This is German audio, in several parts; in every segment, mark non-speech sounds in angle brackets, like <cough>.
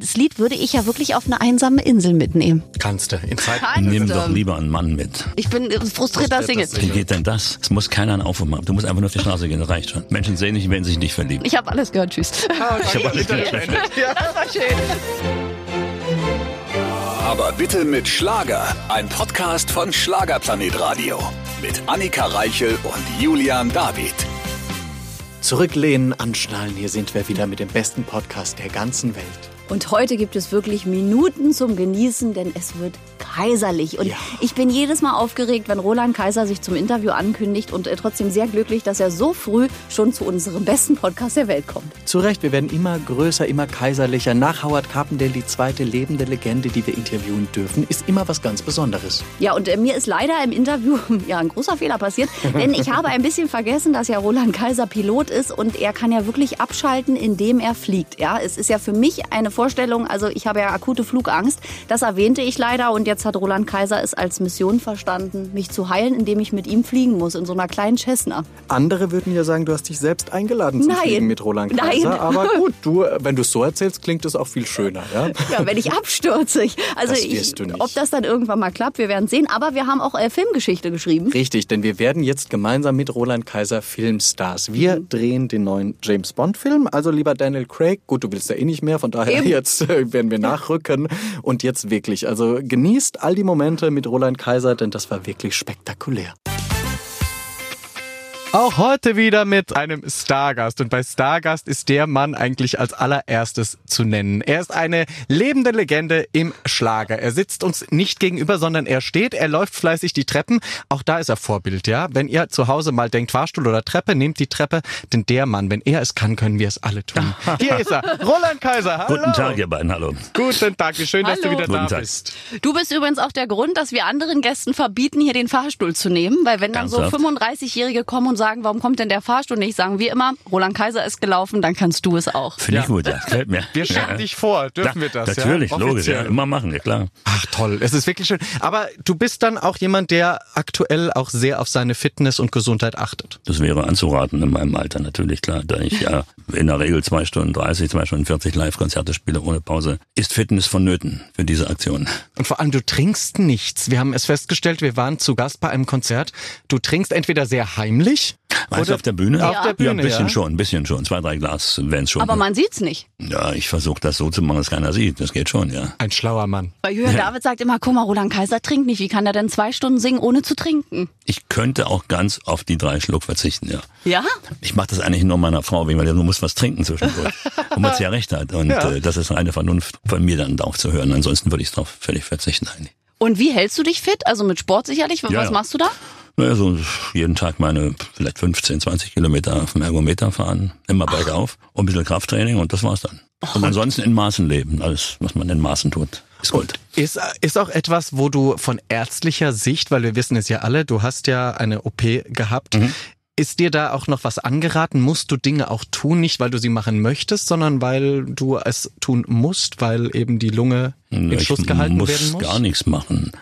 Das Lied würde ich ja wirklich auf eine einsame Insel mitnehmen. Kannst du. In Zeit Kannst Nimm du. doch lieber einen Mann mit. Ich bin frustrierter Single. Wie geht denn das? Es muss keiner einen Aufruf machen. Du musst einfach nur auf die Straße gehen, das reicht schon. Menschen sehen dich, wenn sie sich nicht verlieben. Ich habe alles gehört. Tschüss. Ich habe alles <laughs> Das war schön. Aber bitte mit Schlager. Ein Podcast von Schlagerplanet Radio. Mit Annika Reichel und Julian David. Zurücklehnen, anschnallen. Hier sind wir wieder mit dem besten Podcast der ganzen Welt. Und heute gibt es wirklich Minuten zum Genießen, denn es wird kaiserlich. Und Ja. ich bin jedes Mal aufgeregt, wenn Roland Kaiser sich zum Interview ankündigt und äh, trotzdem sehr glücklich, dass er so früh schon zu unserem besten Podcast der Welt kommt. Zu Recht, wir werden immer größer, immer kaiserlicher. Nach Howard Carpendale die zweite lebende Legende, die wir interviewen dürfen, ist immer was ganz Besonderes. Ja, und äh, mir ist leider im Interview <laughs> ja ein großer Fehler passiert, <laughs> denn ich habe ein bisschen vergessen, dass ja Roland Kaiser Pilot ist und er kann ja wirklich abschalten, indem er fliegt. Ja, es ist ja für mich eine Vorstellung, also ich habe ja akute Flugangst. Das erwähnte ich leider und jetzt hat Roland Kaiser es als Mission verstanden, mich zu heilen, indem ich mit ihm fliegen muss in so einer kleinen Cessna. Andere würden ja sagen, du hast dich selbst eingeladen zum Nein. Fliegen mit Roland Nein. Kaiser. <laughs> Aber gut, du, wenn du es so erzählst, klingt es auch viel schöner. Ja? <laughs> Ja, wenn ich abstürze. Ich, also Das ich, ob das dann irgendwann mal klappt, wir werden sehen. Aber wir haben auch äh, Filmgeschichte geschrieben. Richtig, denn wir werden jetzt gemeinsam mit Roland Kaiser Filmstars. Wir Mhm. drehen den neuen James Bond-Film. Also lieber Daniel Craig, gut, du willst ja eh nicht mehr, von daher. Jetzt <laughs> werden wir nachrücken. Und jetzt wirklich, also genießt all die Momente mit Roland Kaiser, denn das war wirklich spektakulär. Auch heute wieder mit einem Stargast. Und bei Stargast ist der Mann eigentlich als allererstes zu nennen. Er ist eine lebende Legende im Schlager. Er sitzt uns nicht gegenüber, sondern er steht, er läuft fleißig die Treppen. Auch da ist er Vorbild, ja. Wenn ihr zu Hause mal denkt, Fahrstuhl oder Treppe, nehmt die Treppe. Denn der Mann, wenn er es kann, können wir es alle tun. <laughs> Hier ist er, Roland Kaiser. Hallo. Guten Tag, ihr beiden, hallo. Guten Tag, wie schön, dass du wieder da Guten Tag. bist. Du bist übrigens auch der Grund, dass wir anderen Gästen verbieten, hier den Fahrstuhl zu nehmen. Weil wenn dann so Ernsthaft? 35-Jährige kommen und sagen, warum kommt denn der Fahrstuhl nicht, sagen wir immer, Roland Kaiser ist gelaufen, dann kannst du es auch. Finde ich Ja. gut, ja. Gefällt mir. Wir schicken ja. dich vor. Dürfen Da- wir das? Natürlich, ja? logisch, ja. Immer machen, ja klar. Ach toll, es ist wirklich schön. Aber du bist dann auch jemand, der aktuell auch sehr auf seine Fitness und Gesundheit achtet. Das wäre anzuraten in meinem Alter natürlich, klar. Da ich ja in der Regel zwei Stunden 30, zwei Stunden 40 Live-Konzerte spiele ohne Pause, ist Fitness vonnöten für diese Aktion. Und vor allem, du trinkst nichts. Wir haben es festgestellt, wir waren zu Gast bei einem Konzert. Du trinkst entweder sehr heimlich. Meinst du auf der Bühne? Auf der Ja, Bühne, ein bisschen ja. schon, ein bisschen schon. Zwei, drei Glas, wenn's schon. Aber man sieht's nicht. ja, ich versuche das so zu machen, dass keiner sieht. Das geht schon, ja. Ein schlauer Mann. Weil Jürgen David sagt immer, guck mal, Roland Kaiser trinkt nicht. Wie kann er denn zwei Stunden singen, ohne zu trinken? Ich könnte auch ganz auf die drei Schluck verzichten, ja. Ja? Ich mache das eigentlich nur meiner Frau wegen, weil du musst was trinken zwischendurch. <laughs> Womit sie ja recht hat. Und Ja. äh, das ist eine Vernunft von mir dann darauf zu hören. Ansonsten würde ich darauf völlig verzichten eigentlich. Und wie hältst du dich fit? Also mit Sport sicherlich. Was Ja, ja. machst du da? Naja, so jeden Tag meine vielleicht 15, 20 Kilometer auf dem Ergometer fahren, immer bergauf und ein bisschen Krafttraining und das war's dann. Und ansonsten in Maßen leben. Alles, was man in Maßen tut, ist gut. Ist, ist auch etwas, wo du von ärztlicher Sicht, weil wir wissen es ja alle, du hast ja eine OP gehabt, Mhm. ist dir da auch noch was angeraten? Musst du Dinge auch tun, nicht weil du sie machen möchtest, sondern weil du es tun musst, weil eben die Lunge in ich Schuss gehalten muss werden muss? gar nichts machen.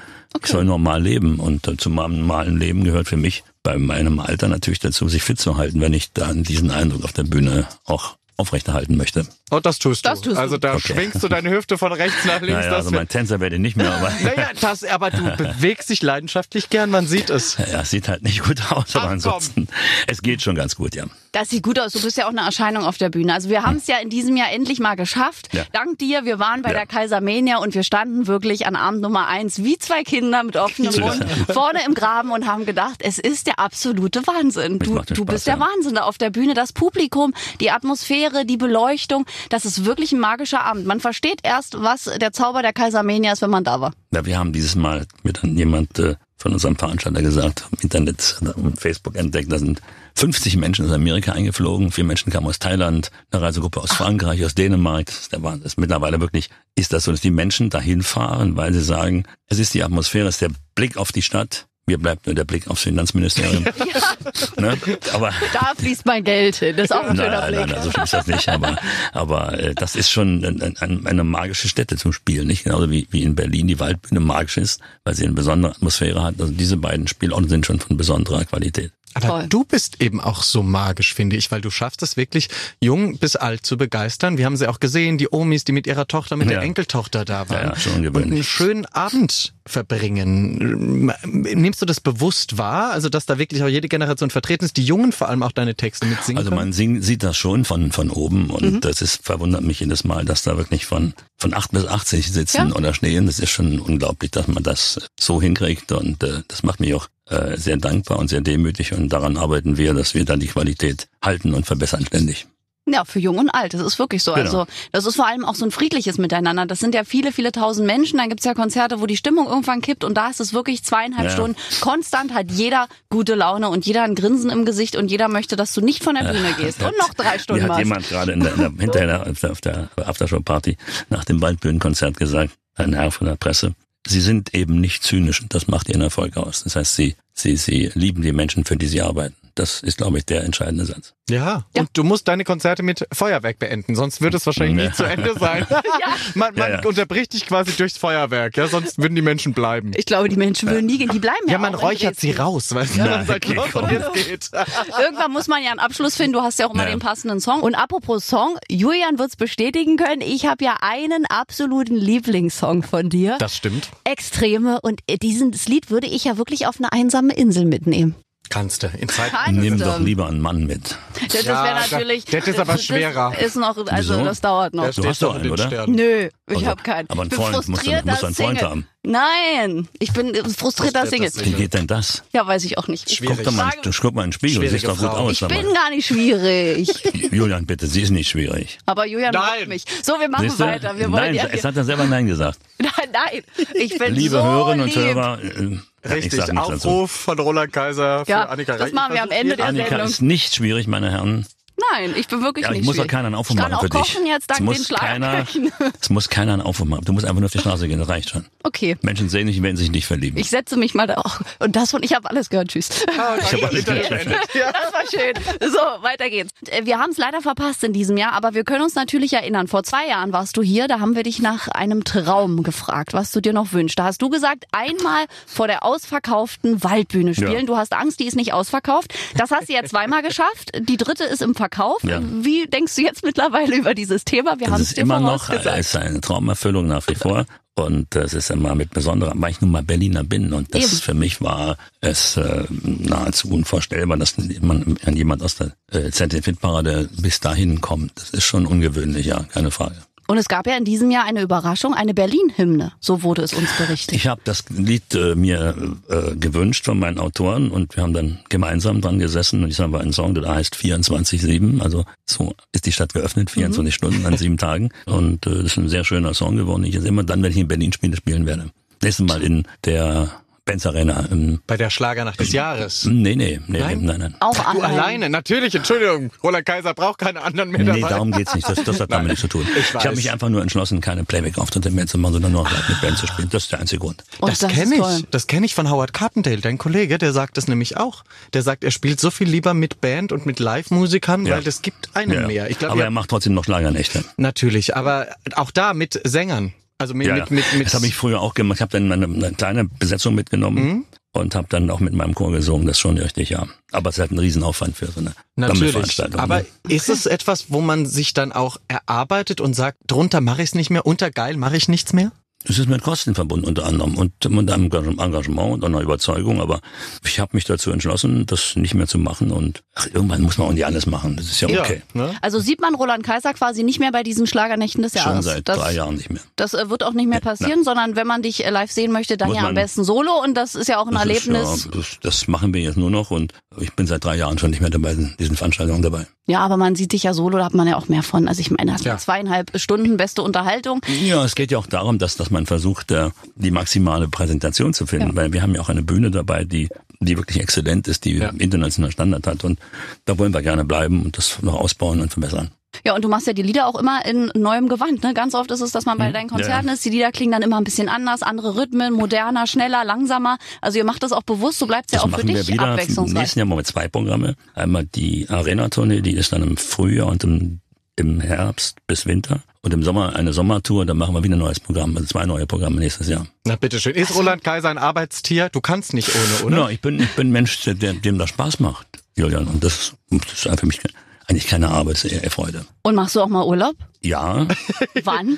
Ich soll normal leben und äh, zu meinem normalen Leben gehört für mich bei meinem Alter natürlich dazu, sich fit zu halten, wenn ich dann diesen Eindruck auf der Bühne auch aufrechterhalten möchte. Oh, das tust du. Das tust du. also da Okay. schwingst du deine Hüfte von rechts nach links. Naja, also mein Tänzer werde ich nicht mehr, aber <laughs> naja, das, aber du <laughs> bewegst dich leidenschaftlich gern, man sieht es. ja, es sieht halt nicht gut aus, Ach, aber komm. ansonsten, es geht schon ganz gut, ja. Das sieht gut aus. Du bist ja auch eine Erscheinung auf der Bühne. Also wir haben es ja in diesem Jahr endlich mal geschafft. Ja. Dank dir. Wir waren bei Ja. der Kaisermania und wir standen wirklich an Abend Nummer eins wie zwei Kinder mit offenem Mund vorne im Graben und haben gedacht, es ist der absolute Wahnsinn. Du, du Spaß, bist der ja. Wahnsinn da auf der Bühne. Das Publikum, die Atmosphäre, die Beleuchtung. Das ist wirklich ein magischer Abend. Man versteht erst, was der Zauber der Kaisermania ist, wenn man da war. Ja, wir haben dieses Mal mit jemand äh, von unserem Veranstalter gesagt, im Internet äh, Facebook entdeckt, da sind 50 Menschen aus Amerika eingeflogen, vier Menschen kamen aus Thailand, eine Reisegruppe aus Frankreich, aus Dänemark. Das ist, ist mittlerweile wirklich, ist das so, dass die Menschen dahin fahren, weil sie sagen, es ist die Atmosphäre, es ist der Blick auf die Stadt. Mir bleibt nur der Blick aufs Finanzministerium. <laughs> ne? Aber Da fließt mein Geld hin. Das ist auch ein schöner Nein, Blick. nein, nein, so schlimm ist das nicht. Aber, aber äh, das ist schon ein, ein, eine magische Stätte zum Spielen, nicht? Genauso wie, wie in Berlin die Waldbühne magisch ist, weil sie eine besondere Atmosphäre hat. Also diese beiden Spielorte sind schon von besonderer Qualität. Aber Toll. du bist eben auch so magisch, finde ich, weil du schaffst es wirklich, jung bis alt zu begeistern. Wir haben sie auch gesehen, die Omis, die mit ihrer Tochter, mit der Ja. Enkeltochter da waren. Ja, ja, schon und einen schönen Abend verbringen. Nimmst du das bewusst wahr? Also, dass da wirklich auch jede Generation vertreten ist, die Jungen vor allem auch deine Texte mitsingen Also können? man sing, sieht das schon von, von oben und Mhm. das ist, verwundert mich jedes Mal, dass da wirklich von, von 8 bis 80 sitzen Ja. oder stehen. Das ist schon unglaublich, dass man das so hinkriegt und äh, das macht mich auch äh, sehr dankbar und sehr demütig und daran arbeiten wir, dass wir dann die Qualität halten und verbessern ständig. Ja, für jung und alt, das ist wirklich so. Genau. Also das ist vor allem auch so ein friedliches Miteinander. Das sind ja viele, viele tausend Menschen. Dann gibt's ja Konzerte, wo die Stimmung irgendwann kippt und da ist es wirklich zweieinhalb Ja. Stunden. Konstant hat jeder gute Laune und jeder ein Grinsen im Gesicht und jeder möchte, dass du nicht von der Bühne gehst und noch drei Mir Stunden hat machst. jemand gerade in der, in der, hinterher auf der, auf der Aftershow-Party nach dem Waldbühnenkonzert gesagt, ein Herr von der Presse, Sie sind eben nicht zynisch und das macht Ihren Erfolg aus. Das heißt, Sie, Sie, Sie lieben die Menschen, für die Sie arbeiten. Das ist, glaube ich, der entscheidende Satz. Ja, und du musst deine Konzerte mit Feuerwerk beenden, sonst würde es wahrscheinlich nie Ja. zu Ende sein. <laughs> Man, man Ja, ja. unterbricht dich quasi durchs Feuerwerk, ja, sonst würden die Menschen bleiben. Ich glaube, die Menschen würden nie gehen. Die bleiben ja, Ja, man räuchert sie raus, weißt du, Ja, dann sagt okay, los und komm. jetzt geht. <laughs> Irgendwann muss man ja einen Abschluss finden. Du hast ja auch immer Ja. den passenden Song. Und apropos Song, Julian wird's bestätigen können. Ich habe ja einen absoluten Lieblingssong von dir. Das stimmt. Extreme. Und dieses Lied würde ich ja wirklich auf eine einsame Insel mitnehmen. Kannst du. In Zeit. Kannst Nimm doch lieber einen Mann mit. Das Ja, wäre natürlich. das ist aber das schwerer. Ist noch, also Wieso? das dauert noch. Du hast doch doch in einen, oder? Nö, ich Also, habe keinen. aber einen Freund, musst du- musst einen Freund Single. haben. Nein, ich bin frustrierter Single. Wie geht denn das? Ja, weiß ich auch nicht. Ich Schwierig. Guck doch mal, du guck mal in den Spiegel, Schwierige siehst doch gut aus. Ich bin gar nicht schwierig. <laughs> Julian, bitte, sie ist nicht schwierig. Aber Julian mag mich. So, wir machen weiter. Wir wollen Nein, ja es hat er selber Nein gesagt. <laughs> Nein, nein. Ich bin Liebe so Hörerinnen und. Hörer, äh, Richtig, nichts dazu. Aufruf von Roland Kaiser für Ja, Annika das Reich. machen wir am Ende der Annika Sendung. ist nicht schwierig, meine Herren. Nein, ich bin wirklich Ja, nicht ich muss auch schwierig. keinen Aufruf ich kann machen auch für dich. kochen jetzt dank es muss den keiner, <laughs> es muss keiner einen Aufruf machen. Du musst einfach nur auf die Straße gehen, das reicht schon. Okay. Menschen sehen dich, wenn sie sich nicht verlieben. Ich setze mich mal da auch. Und das von ich habe alles gehört. Tschüss. Ah, Ich hab alles gehört. <laughs> Das war schön. So, weiter geht's. Äh, Wir haben es leider verpasst in diesem Jahr, aber wir können uns natürlich erinnern. Vor zwei Jahren warst du hier, da haben wir dich nach einem Traum gefragt, was du dir noch wünschst. Da hast du gesagt, einmal vor der ausverkauften Waldbühne spielen. Ja. Du hast Angst, die ist nicht ausverkauft. Das hast du jetzt zweimal geschafft. Die dritte ist im Verkauf. Ja. Wie denkst du jetzt mittlerweile über dieses Thema? Wir haben Das es immer noch es ist eine Traumerfüllung nach wie vor. Und es ist immer mit besonderer, weil ich nun mal Berliner bin. Und das Eben. für mich war es äh, nahezu unvorstellbar, dass man, jemand aus der äh, ZDF-Parade bis dahin kommt. Das ist schon ungewöhnlich, ja, keine Frage. Und es gab ja in diesem Jahr eine Überraschung, eine Berlin-Hymne. So wurde es uns berichtet. Ich habe das Lied äh, mir äh, gewünscht von meinen Autoren und wir haben dann gemeinsam dran gesessen und ich habe einen Song, der heißt 24-7. Also so ist die Stadt geöffnet, 24 Stunden an sieben <laughs> Tagen. Und äh, das ist ein sehr schöner Song geworden. Ich jetzt immer dann, wenn ich in Berlin spiele, spielen werde. Nächstes Mal in der Benz Arena. Im, Bei der Schlagernacht des Jahres. nee, nee, nee, Nein? nein, nein. Auch Du allein. alleine, natürlich, Entschuldigung. Roland Kaiser braucht keine anderen mehr Nee, dabei. darum geht's nicht. Das, das hat damit nichts zu tun. <laughs> ich weiß. habe mich einfach nur entschlossen, keine Playback-Auftritte mehr zu machen, sondern nur noch mit Band zu spielen. Das ist der einzige Grund. Und Das, ist kenne toll. ich. Das kenne ich von Howard Carpendale, dein Kollege, der sagt das nämlich auch. Der sagt, er spielt so viel lieber mit Band und mit Live-Musikern, Ja. weil es gibt einen Ja. mehr. Ich glaube, Aber er macht trotzdem noch Schlagernächte. natürlich, aber auch da mit Sängern. Also mit, Ja, mit, mit, mit das habe ich früher auch gemacht. Ich habe dann eine, eine kleine Besetzung mitgenommen Mhm. und habe dann auch mit meinem Chor gesungen. Das ist schon richtig, ja. Aber es ist halt ein Riesenaufwand für so eine Natürlich. Aber ne? ist es etwas, wo man sich dann auch erarbeitet und sagt, drunter mache ich es nicht mehr, unter geil mache ich nichts mehr? Es ist mit Kosten verbunden unter anderem und mit einem Engagement und einer Überzeugung. Aber ich habe mich dazu entschlossen, das nicht mehr zu machen. Und ach, irgendwann muss man auch nicht alles machen. Das ist ja okay. ne? Also sieht man Roland Kaiser quasi nicht mehr bei diesen Schlagernächten des Schon Jahres. seit das, drei Jahren nicht mehr. Das äh, wird auch nicht mehr passieren, sondern wenn man dich äh, live sehen möchte, dann Muss ja am besten solo und das ist ja auch ein Das Erlebnis. Ist, ja, das, das machen wir jetzt nur noch und ich bin seit drei Jahren schon nicht mehr dabei, in diesen Veranstaltungen dabei. Ja, aber man sieht dich ja solo, da hat man ja auch mehr von. Also ich meine, das Ja. ja. zweieinhalb Stunden beste Unterhaltung. Ja, es geht ja auch darum, dass, dass man versucht, äh, die maximale Präsentation zu finden, weil wir haben ja auch eine Bühne dabei, die, die wirklich exzellent ist, die Ja. internationalen Standard hat und da wollen wir gerne bleiben und das noch ausbauen und verbessern. Ja, und du machst ja die Lieder auch immer in neuem Gewand. Ne? Ganz oft ist es, dass man bei deinen Konzerten Ja. ist, die Lieder klingen dann immer ein bisschen anders, andere Rhythmen, moderner, schneller, langsamer. Also ihr macht das auch bewusst, so bleibt es ja auch für machen wir dich wieder. Im abwechslungsreich. nächsten Jahr machen wir zwei Programme. Einmal die Arena-Tournee, die ist dann im Frühjahr und im, im Herbst bis Winter. Und im Sommer eine Sommertour, dann machen wir wieder ein neues Programm, also zwei neue Programme nächstes Jahr. Na bitteschön. Ist Roland Kaiser ein Arbeitstier? Du kannst nicht ohne, oder? Ja, ich bin, ich bin ein Mensch, der, dem das Spaß macht, Julian. Und das, das ist für mich eigentlich keine Arbeit, es ist eher Freude. Und machst du auch mal Urlaub? Ja, <laughs> Wann?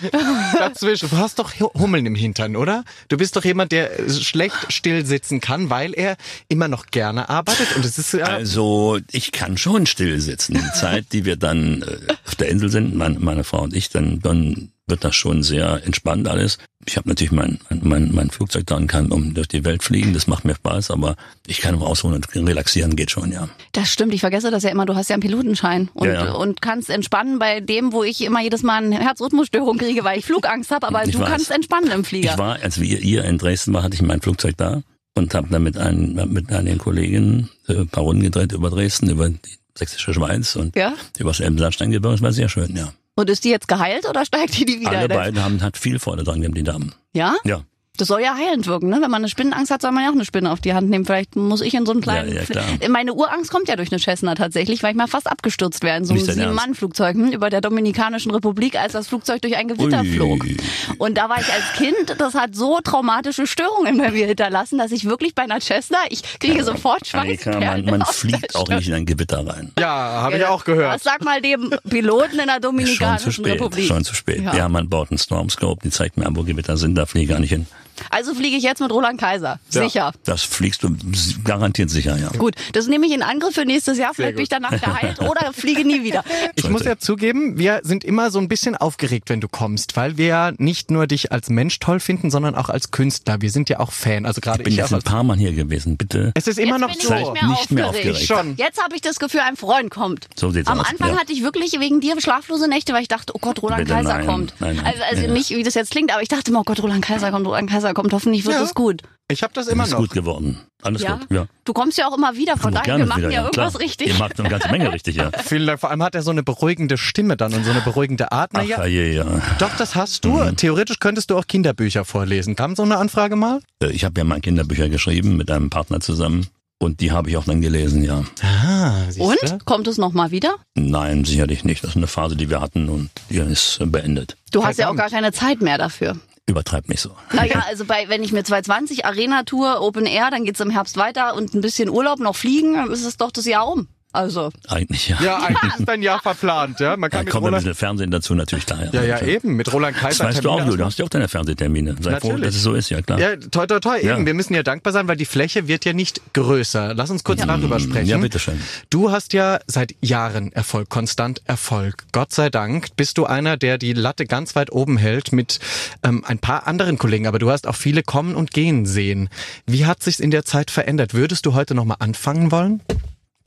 Dazwischen. Du hast doch Hummeln im Hintern, oder? Du bist doch jemand, der schlecht still sitzen kann, weil er immer noch gerne arbeitet. Und es ist ja. also ich kann schon still sitzen. Die Zeit, die wir dann äh, auf der Insel sind, meine, meine Frau und ich, dann, dann wird das schon sehr entspannt alles. Ich habe natürlich mein, mein, mein Flugzeug da und kann um durch die Welt fliegen, das macht mir Spaß, aber ich kann auch ausruhen und relaxieren geht schon, ja. Das stimmt, ich vergesse das ja immer, du hast ja einen Pilotenschein und, Ja, ja. und kannst entspannen bei dem, wo ich immer jedes Mal eine Herzrhythmusstörung kriege, weil ich Flugangst habe, aber Ich du weiß. kannst entspannen im Flieger. Ich war, als wir ihr in Dresden war, hatte ich mein Flugzeug da und habe dann mit, einem, mit einigen Kollegen äh, ein paar Runden gedreht über Dresden, über die sächsische Schweiz und Ja? über das Elbensandsteingebirge. Das war sehr schön, ja. Und ist die jetzt geheilt oder steigt die, die wieder? Alle beiden haben hat viel Freude dran gehabt, die Damen. Ja? Ja, Das soll ja heilend wirken, ne? Wenn man eine Spinnenangst hat, soll man ja auch eine Spinne auf die Hand nehmen. Vielleicht muss ich in so einen kleinen. Ja, ja, klar. Meine Urangst kommt ja durch eine Cessna tatsächlich, weil ich mal fast abgestürzt wäre in so einem? Sieben-Mann-Flugzeug hm, über der Dominikanischen Republik, als das Flugzeug durch ein Gewitter Ui. flog. Und da war ich als Kind, das hat so traumatische Störungen bei mir hinterlassen, dass ich wirklich bei einer Cessna, ich kriege sofort Annika, Schweißperlen. man, man fliegt auch nicht in ein Gewitter rein. Ja, habe ich auch gehört. Was sag mal dem Piloten in der Schon zu Dominikanischen spät, Republik? schon zu spät. Ja. Ja. man baut einen Stormscope, die zeigt mir an, wo Gewitter sind, da fliege ich gar nicht hin. Also fliege ich jetzt mit Roland Kaiser. Ja. Sicher. Das fliegst du garantiert sicher, ja. Gut, das nehme ich in Angriff für nächstes Jahr. Vielleicht bin ich danach geheilt <laughs> oder fliege nie wieder. Ich muss ja zugeben, wir sind immer so ein bisschen aufgeregt, wenn du kommst, weil wir ja nicht nur dich als Mensch toll finden, sondern auch als Künstler. Wir sind ja auch Fan. Also gerade Ich bin ich, jetzt auch ein paar Mal hier gewesen, bitte. Es ist immer Jetzt noch bin ich so. nicht mehr, Nicht mehr aufgeregt. Schon. Jetzt habe ich das Gefühl, ein Freund kommt. So sieht's Am aus, Anfang ja. hatte ich wirklich wegen dir schlaflose Nächte, weil ich dachte, oh Gott, Roland Bitte, Kaiser nein, kommt. nein, nein. also also nicht, wie das jetzt klingt, aber ich dachte immer, oh Gott, Roland Kaiser kommt, Roland Kaiser kommt. Hoffentlich wird Ja. es gut. Ich habe das immer ist noch. gut geworden. Alles Ja? gut, ja. Du kommst ja auch immer wieder, von daher, wir machen wieder, ja, klar. irgendwas richtig. Ihr macht eine ganze Menge richtig, ja. <laughs> Vielen Dank. Vor allem hat er so eine beruhigende Stimme dann und so eine beruhigende Art. Ach, Naja, je, ja. doch, das hast du. Mhm. Theoretisch könntest du auch Kinderbücher vorlesen. Kam so eine Anfrage mal? Äh, Ich habe ja mal Kinderbücher geschrieben mit einem Partner zusammen und die habe ich auch dann gelesen, ja. Ah? Und? Kommt es nochmal wieder? Nein, sicherlich nicht. Das ist eine Phase, die wir hatten und die ist äh, beendet. Du hast ja auch gar keine Zeit mehr dafür. Übertreibt nicht so. Naja, also bei, wenn ich mir 220 Arena-Tour, Open Air, dann geht's im Herbst weiter und ein bisschen Urlaub noch fliegen, dann ist es doch das Jahr um. Also, Eigentlich ja. Ja, eigentlich <laughs> ist dein Jahr verplant, ja. Man kann mit kommt ein Roland, bisschen Fernsehen dazu, natürlich klar. ja, ja, eben. Mit Roland Das Kaiser. weißt du auch, Termine. Du hast ja auch deine Fernsehtermine. Sei froh, Natürlich. dass es so ist, ja klar. Ja, toi, toi, toi, Ja. eben. Wir müssen ja dankbar sein, weil die Fläche wird ja nicht größer. Lass uns kurz darüber sprechen. Ja, bitteschön. Du hast ja seit Jahren Erfolg, konstant Erfolg. Gott sei Dank bist du einer, der die Latte ganz weit oben hält mit ähm, ein paar anderen Kollegen, aber du hast auch viele kommen und gehen sehen. Wie hat sich's in der Zeit verändert? Würdest du heute nochmal anfangen wollen?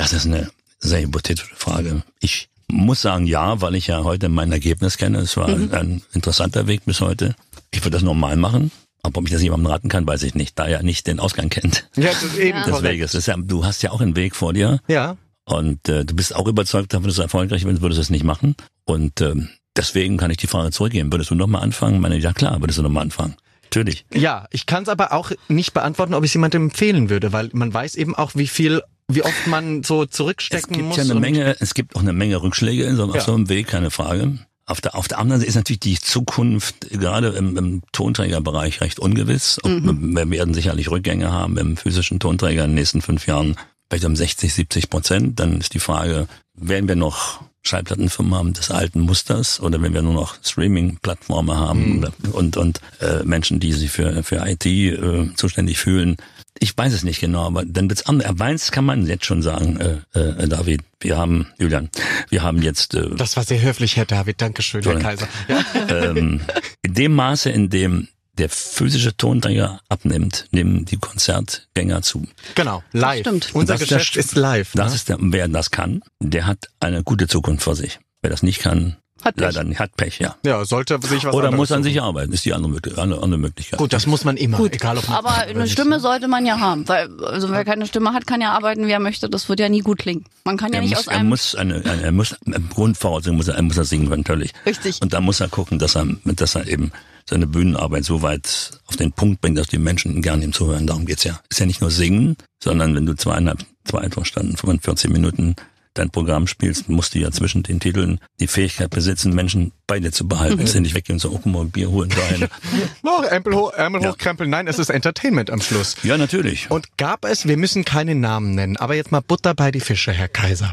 Das ist eine sehr hypothetische Frage. Ich muss sagen, ja, weil ich ja heute mein Ergebnis kenne. Es war Mhm. ein interessanter Weg bis heute. Ich würde das normal machen. Aber ob ich das jemandem raten kann, weiß ich nicht, da er nicht den Ausgang kennt Ja, das ist eben des Weges. Das ist ja, du hast ja auch einen Weg vor dir Ja. und äh, du bist auch überzeugt davon, dass du erfolgreich bist, würdest du es nicht machen. Und ähm, deswegen kann ich die Frage zurückgeben. Würdest du nochmal anfangen? Ich Meine, ja klar, würdest du nochmal anfangen. Natürlich. Ja, ich kann es aber auch nicht beantworten, ob ich es jemandem empfehlen würde, weil man weiß eben auch, wie viel, wie oft man so Es zurückstecken gibt muss. ja eine Menge, es gibt auch eine Menge Rückschläge in so, Ja. auf so einem Weg, keine Frage. Auf der, auf der anderen Seite ist natürlich die Zukunft gerade im, im Tonträgerbereich recht ungewiss. Ob, Wir werden sicherlich Rückgänge haben im physischen Tonträger in den nächsten fünf Jahren, vielleicht um 60, 70 Prozent. Dann ist die Frage, werden wir noch Schallplattenfirmen haben des alten Musters oder wenn wir nur noch Streaming-Plattformen haben oder- und, und äh, Menschen, die sich für, für IT äh, zuständig fühlen. Ich weiß es nicht genau, aber dann wird's anders. Eins kann man jetzt schon sagen, äh, äh, David. Wir haben, Julian, wir haben jetzt äh, Das war sehr höflich, Herr David. Dankeschön, Herr. Kaiser. Ja. <laughs> ähm, in dem Maße, in dem der physische Tonträger abnimmt, nehmen die Konzertgänger zu. Genau, live. stimmt. Unser Das ist der Geschäft Sch- ist live. Das ne? ist der, wer das kann, der hat eine gute Zukunft vor sich. Wer das nicht kann, Hat Pech. leider nicht, hat Pech, ja. ja, sollte sich was Oder muss an suchen. sich arbeiten, ist die andere, andere, andere Möglichkeit. Gut, das muss man immer, egal ob man Aber eine Stimme sollte man ja haben, weil also wer keine Stimme hat, kann ja arbeiten, wie er möchte. Das wird ja nie gut klingen. Man kann ja er nicht muss, aus er einem muss eine, eine er muss Grundvoraussetzung muss er, er muss er singen können, natürlich. Richtig. Und da muss er gucken, dass er, dass er eben seine Bühnenarbeit so weit auf den Punkt bringt, dass die Menschen gerne ihm zuhören. Darum geht's ja. Ist ja nicht nur singen, sondern wenn du zweieinhalb, zwei Stunden, 45 Minuten dein Programm spielst, musst du ja zwischen den Titeln die Fähigkeit besitzen, Menschen bei dir zu behalten. Mhm. Dass sie nicht weggehen und so, oh, guck mal, Bier holen dahin. <laughs> oh, Ärmel, hoch, Ärmel ja. hochkrempeln. Nein, es ist Entertainment am Schluss. Ja, natürlich. Und gab es, wir müssen keine Namen nennen, aber jetzt mal Butter bei die Fische, Herr Kaiser.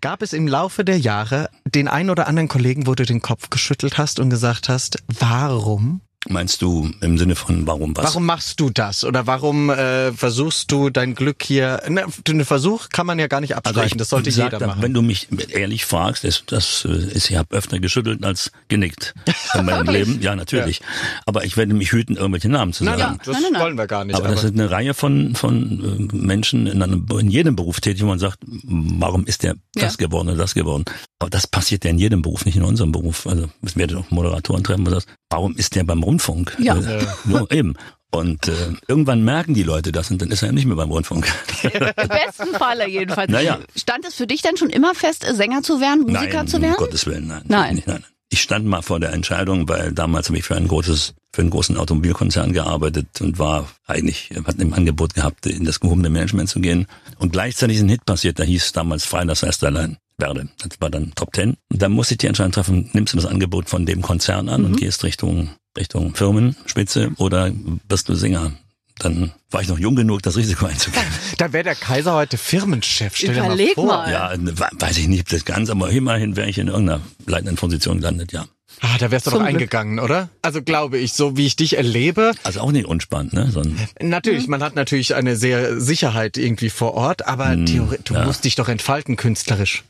Gab es im Laufe der Jahre den einen oder anderen Kollegen, wo du den Kopf geschüttelt hast und gesagt hast, warum Meinst du im Sinne von warum was? Warum machst du das? Oder warum äh, versuchst du dein Glück hier? Ne, den Versuch kann man ja gar nicht abstreichen. Also das sollte jeder machen. Wenn du mich ehrlich fragst, das, das äh, ist, ich habe öfter geschüttelt als genickt in meinem <laughs> Leben. Ja, natürlich. Ja. Aber ich werde mich hüten, irgendwelche Namen zu sagen. Nein, nein, das nein, nein, wollen wir gar nicht. Aber, aber, das ist eine Reihe von von äh, Menschen in, einem, in jedem Beruf tätig, wo man sagt, warum ist der ja. das geworden oder das geworden? Aber das passiert ja in jedem Beruf, nicht in unserem Beruf. Also es werden auch Moderatoren treffen, wo das, warum ist der beim Rundfunk? Ja. Äh, <laughs> nur eben. Und äh, irgendwann merken die Leute das und dann ist er ja nicht mehr beim Rundfunk. <laughs> Im besten Falle jedenfalls. Naja. Stand es für dich denn schon immer fest, Sänger zu werden, Musiker nein, zu werden? Um Gottes Willen, nein. Nein. Nicht, nein. Ich stand mal vor der Entscheidung, weil damals habe ich für ein großes, für einen großen Automobilkonzern gearbeitet und war eigentlich, hat im Angebot gehabt, in das gehobene Management zu gehen. Und gleichzeitig ist ein Hit passiert, da hieß damals Freitags erst allein werde. Das war dann Top Ten. Und dann musste ich die Entscheidung treffen, nimmst du das Angebot von dem Konzern an mhm. und gehst Richtung, Richtung Firmenspitze oder bist du Sänger? Dann war ich noch jung genug, das Risiko einzugehen. <laughs> Da wäre der Kaiser heute Firmenchef. Stell dir Überleg mal vor. Mal. Ja, weiß ich nicht das ganz, aber immerhin wäre ich in irgendeiner leitenden Position gelandet, ja. Ah, da wärst du doch eingegangen, oder? Also glaube ich, so wie ich dich erlebe. Also auch nicht unspannend, ne? So natürlich, mhm. man hat natürlich eine sehr Sicherheit irgendwie vor Ort, aber mhm, du ja. musst dich doch entfalten künstlerisch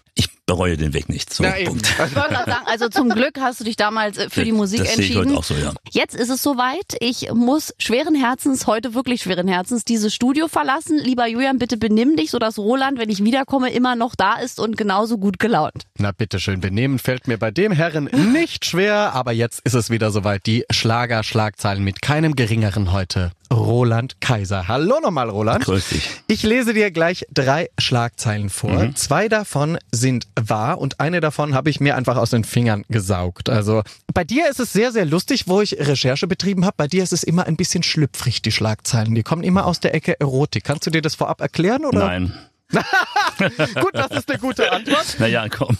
bereue den Weg nicht. So, Na, Punkt. Ich wollte gerade sagen, also zum Glück hast du dich damals äh, für die Musik das entschieden. Sehe ich heute auch so, ja. Jetzt ist es soweit. Ich muss schweren Herzens, heute wirklich schweren Herzens, dieses Studio verlassen. Lieber Julian, bitte benimm dich, sodass Roland, wenn ich wiederkomme, immer noch da ist und genauso gut gelaunt. Na bitteschön, benehmen fällt mir bei dem Herren nicht schwer, aber jetzt ist es wieder soweit. Die Schlager-Schlagzeilen mit keinem geringeren heute. Roland Kaiser. Hallo nochmal, Roland. Grüß dich. Ich lese dir gleich drei Schlagzeilen vor. Mhm. Zwei davon sind wahr und eine davon habe ich mir einfach aus den Fingern gesaugt. Also bei dir ist es sehr, sehr lustig, wo ich Recherche betrieben habe. Bei dir ist es immer ein bisschen schlüpfrig, die Schlagzeilen. Die kommen immer aus der Ecke Erotik. Kannst du dir das vorab erklären? Oder? Nein. <laughs> Gut, das ist eine gute Antwort. Naja, komm.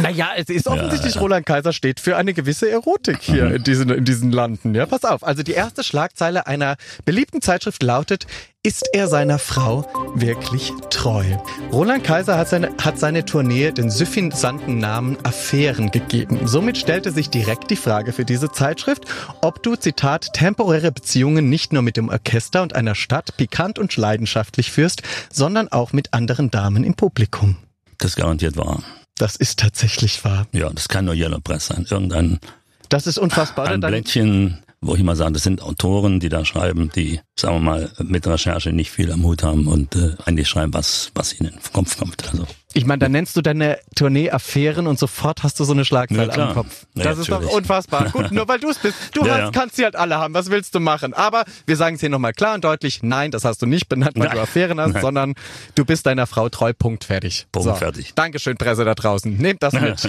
Naja, es ist offensichtlich, ja, ja. Roland Kaiser steht für eine gewisse Erotik hier mhm. in, diesen, in diesen Landen. Ja, pass auf. Also die erste Schlagzeile einer beliebten Zeitschrift lautet, ist er seiner Frau wirklich treu? Roland Kaiser hat seine, hat seine Tournee den suffisanten Namen Affären gegeben. Somit stellte sich direkt die Frage für diese Zeitschrift, ob du, Zitat, temporäre Beziehungen nicht nur mit dem Orchester und einer Stadt pikant und leidenschaftlich führst, sondern auch mit anderen Damen im Publikum. Das garantiert wahr. Das ist tatsächlich wahr. Ja, das kann nur Yellow Press sein. Irgendein das ist unfassbar. Ein Blättchen wo ich immer sage, das sind Autoren, die da schreiben, die, sagen wir mal, mit Recherche nicht viel am Hut haben und äh, eigentlich schreiben, was, was ihnen im Kopf kommt. Also ich meine, da nennst du deine Tournee Affären und sofort hast du so eine Schlagzeile ja, am Kopf. Ja, das ist doch unfassbar. Gut, <laughs> nur weil du es bist. Du ja, hast, kannst sie halt alle haben. Was willst du machen? Aber wir sagen es hier nochmal klar und deutlich. Nein, das hast du nicht benannt, weil Nein. du Affären hast, Nein. sondern du bist deiner Frau treu. Punkt fertig. Punkt so. fertig. Dankeschön, Presse da draußen. Nehmt das mit. <laughs>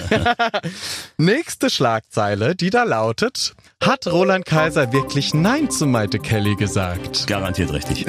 <laughs> Nächste Schlagzeile, die da lautet, hat Roland Kaiser wirklich Nein zu Maite Kelly gesagt? Garantiert richtig.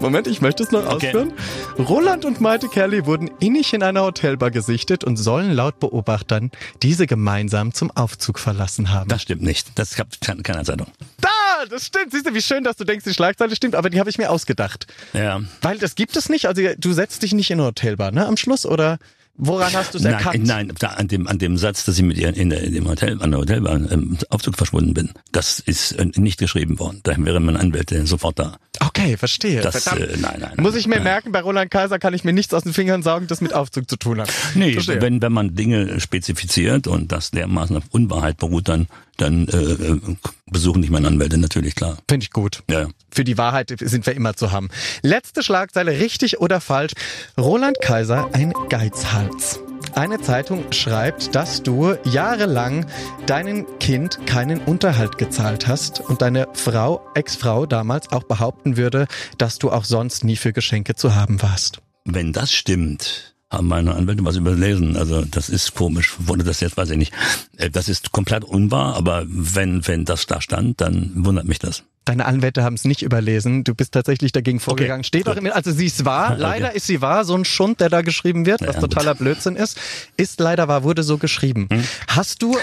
Moment, ich möchte es noch okay. ausführen. Roland und Maite Kelly wurden innig in einer Hotelbar gesichtet und sollen laut Beobachtern diese gemeinsam zum Aufzug verlassen haben. Das stimmt nicht. Das gab keine Zeitung. Da, das stimmt. Siehst du, wie schön, dass du denkst, die Schlagzeile stimmt, aber die habe ich mir ausgedacht. Ja. Weil das gibt es nicht. Also du setzt dich nicht in eine Hotelbar, ne, am Schluss, oder? Woran hast du es erkannt? Nein, da, an dem an dem Satz, dass ich mit ihr in, der, in dem Hotel an der Hotelbahn im Aufzug verschwunden bin. Das ist äh, nicht geschrieben worden. Da wäre mein Anwalt sofort da. Okay, verstehe. Das, äh, nein, nein, Muss ich mir nein. merken, bei Roland Kaiser kann ich mir nichts aus den Fingern saugen, das mit Aufzug zu tun hat. Nee, wenn wenn man Dinge spezifiziert und das dermaßen auf Unwahrheit beruht, dann dann äh, besuchen nicht meine Anwälte natürlich klar. Finde ich gut. Ja. Für die Wahrheit sind wir immer zu haben. Letzte Schlagzeile, richtig oder falsch? Roland Kaiser, ein Geizhals. Eine Zeitung schreibt, dass du jahrelang deinem Kind keinen Unterhalt gezahlt hast und deine Frau, Ex-Frau damals auch behaupten würde, dass du auch sonst nie für Geschenke zu haben warst. Wenn das stimmt, haben meine Anwälte was überlesen. Also das ist komisch. Wurde das jetzt, weiß ich nicht. Äh, das ist komplett unwahr, aber wenn, wenn das da stand, dann wundert mich das. Deine Anwälte haben es nicht überlesen. Du bist tatsächlich dagegen vorgegangen. Steht auch im, also sie ist wahr. <laughs> Leider ist sie wahr. So ein Schund, der da geschrieben wird, was Ja, totaler Blödsinn ist, ist leider wahr, wurde so geschrieben. Hm? Hast du,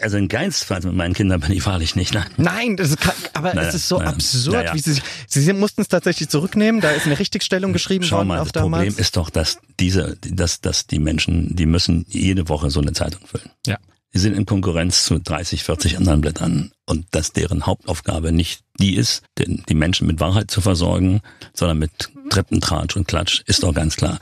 Also ein Geizfall mit meinen Kindern bin ich wahrlich nicht. Nein. nein, das ist, ka- aber Naja, es ist so naja, absurd, naja. wie sie, sie mussten es tatsächlich zurücknehmen. Da ist eine Richtigstellung geschrieben Schau worden mal, auf das Problem damals. ist doch, dass diese, dass, dass die Menschen, die müssen jede Woche so eine Zeitung füllen. Ja. Die sind in Konkurrenz zu 30, 40 anderen Blättern und dass deren Hauptaufgabe nicht die ist, den, die Menschen mit Wahrheit zu versorgen, sondern mit Treppentratsch und Klatsch, ist doch ganz klar.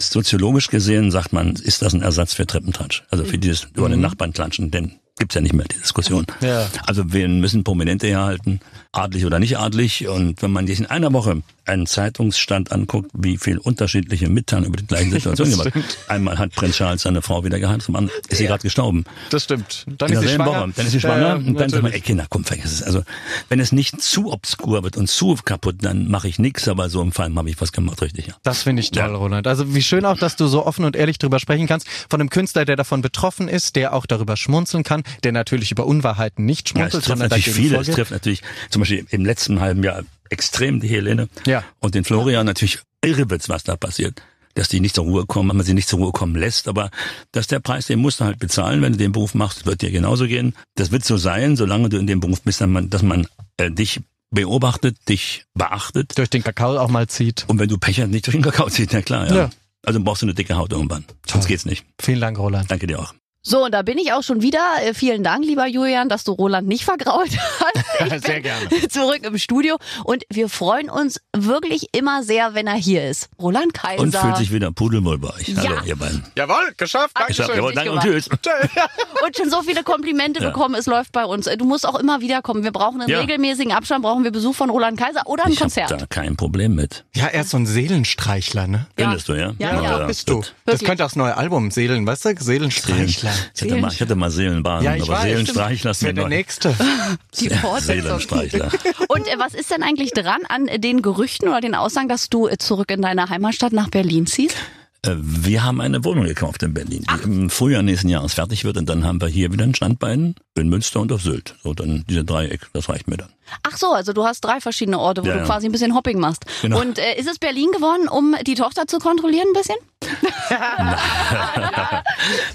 Soziologisch gesehen sagt man, ist das ein Ersatz für Treppentratsch. Also für dieses über den Nachbarn klatschen, denn gibt's ja nicht mehr die Diskussion. Ja. Also wir müssen Prominente herhalten, adlig oder nicht adlig. Und wenn man sich in einer Woche einen Zeitungsstand anguckt, wie viel unterschiedliche Mitteilungen über die gleichen <laughs> Situationen gemacht. Einmal hat Prinz Charles seine Frau wieder geheiratet, zum anderen ist sie gerade gestorben. Das stimmt. Dann In ist sie schwanger. Woche. Dann ist sie schwanger Ja, und dann sagt man, ey Kinder, komm, vergiss es. Also wenn es nicht zu obskur wird und zu kaputt, dann mache ich nichts, aber so im Fall habe ich was gemacht, richtig, ja. Das finde ich toll, Ja. Roland. Also wie schön auch, dass du so offen und ehrlich drüber sprechen kannst. Von einem Künstler, der davon betroffen ist, der auch darüber schmunzeln kann, der natürlich über Unwahrheiten nicht Ja, es schmunzelt, trifft sondern natürlich viele. Es vorgeht. trifft natürlich zum Beispiel im letzten halben Jahr extrem die Helene Ja. und den Florian natürlich irre wird's, was da passiert. Dass die nicht zur Ruhe kommen, wenn man sie nicht zur Ruhe kommen lässt, aber dass der Preis, den musst du halt bezahlen, wenn du den Beruf machst, wird dir genauso gehen. Das wird so sein, solange du in dem Beruf bist, dass man, dass man äh, dich beobachtet, dich beachtet Durch den Kakao auch mal zieht. und wenn du Pech hast, nicht durch den Kakao zieht, na klar, ja. Ja. Also brauchst du eine dicke Haut irgendwann. Sonst geht's nicht. Vielen Dank, Roland. Danke dir auch. So, und da bin ich auch schon wieder. Äh, vielen Dank, lieber Julian, dass du Roland nicht vergrault <laughs> hast. Ich <laughs> Sehr bin gerne. <laughs> Zurück im Studio. Und wir freuen uns wirklich immer sehr, wenn er hier ist. Roland Kaiser. Und fühlt sich wieder pudelwohl bei euch. Ja. Hallo, ihr beiden. Jawohl, geschafft. Dankeschön. Ich sag, jawohl, danke und tschüss. und schon so viele Komplimente Ja. bekommen. Es läuft bei uns. Du musst auch immer wiederkommen. Wir brauchen einen Ja. regelmäßigen Abstand, brauchen wir Besuch von Roland Kaiser oder ein Ich Konzert. da kein Problem mit. Ja, er ist so ein Seelenstreichler, ne? Ja. Findest du, ja? Ja, ja. bist du. Das Wirklich. könnte auch das neue Album Seelen, weißt du? Seelenstreichler. Ich hatte, mal, ich hatte mal Seelenbahn, Ja, ich aber weiß. Das mir wäre der nächste. <laughs> Die. Seelenstreichler. Und äh, was ist denn eigentlich dran an äh, den Gerüchten oder den Aussagen, dass du äh, zurück in deine Heimatstadt nach Berlin ziehst? Äh, Wir haben eine Wohnung gekauft in Berlin, die im Frühjahr nächsten Jahres fertig wird und dann haben wir hier wieder ein Standbein in Münster und auf Sylt. So, dann diese Dreieck, das reicht mir dann. Ach so, also du hast drei verschiedene Orte, wo Ja, du ja. quasi ein bisschen Hopping machst. Genau. Und äh, ist es Berlin geworden, um die Tochter zu kontrollieren ein bisschen? <laughs>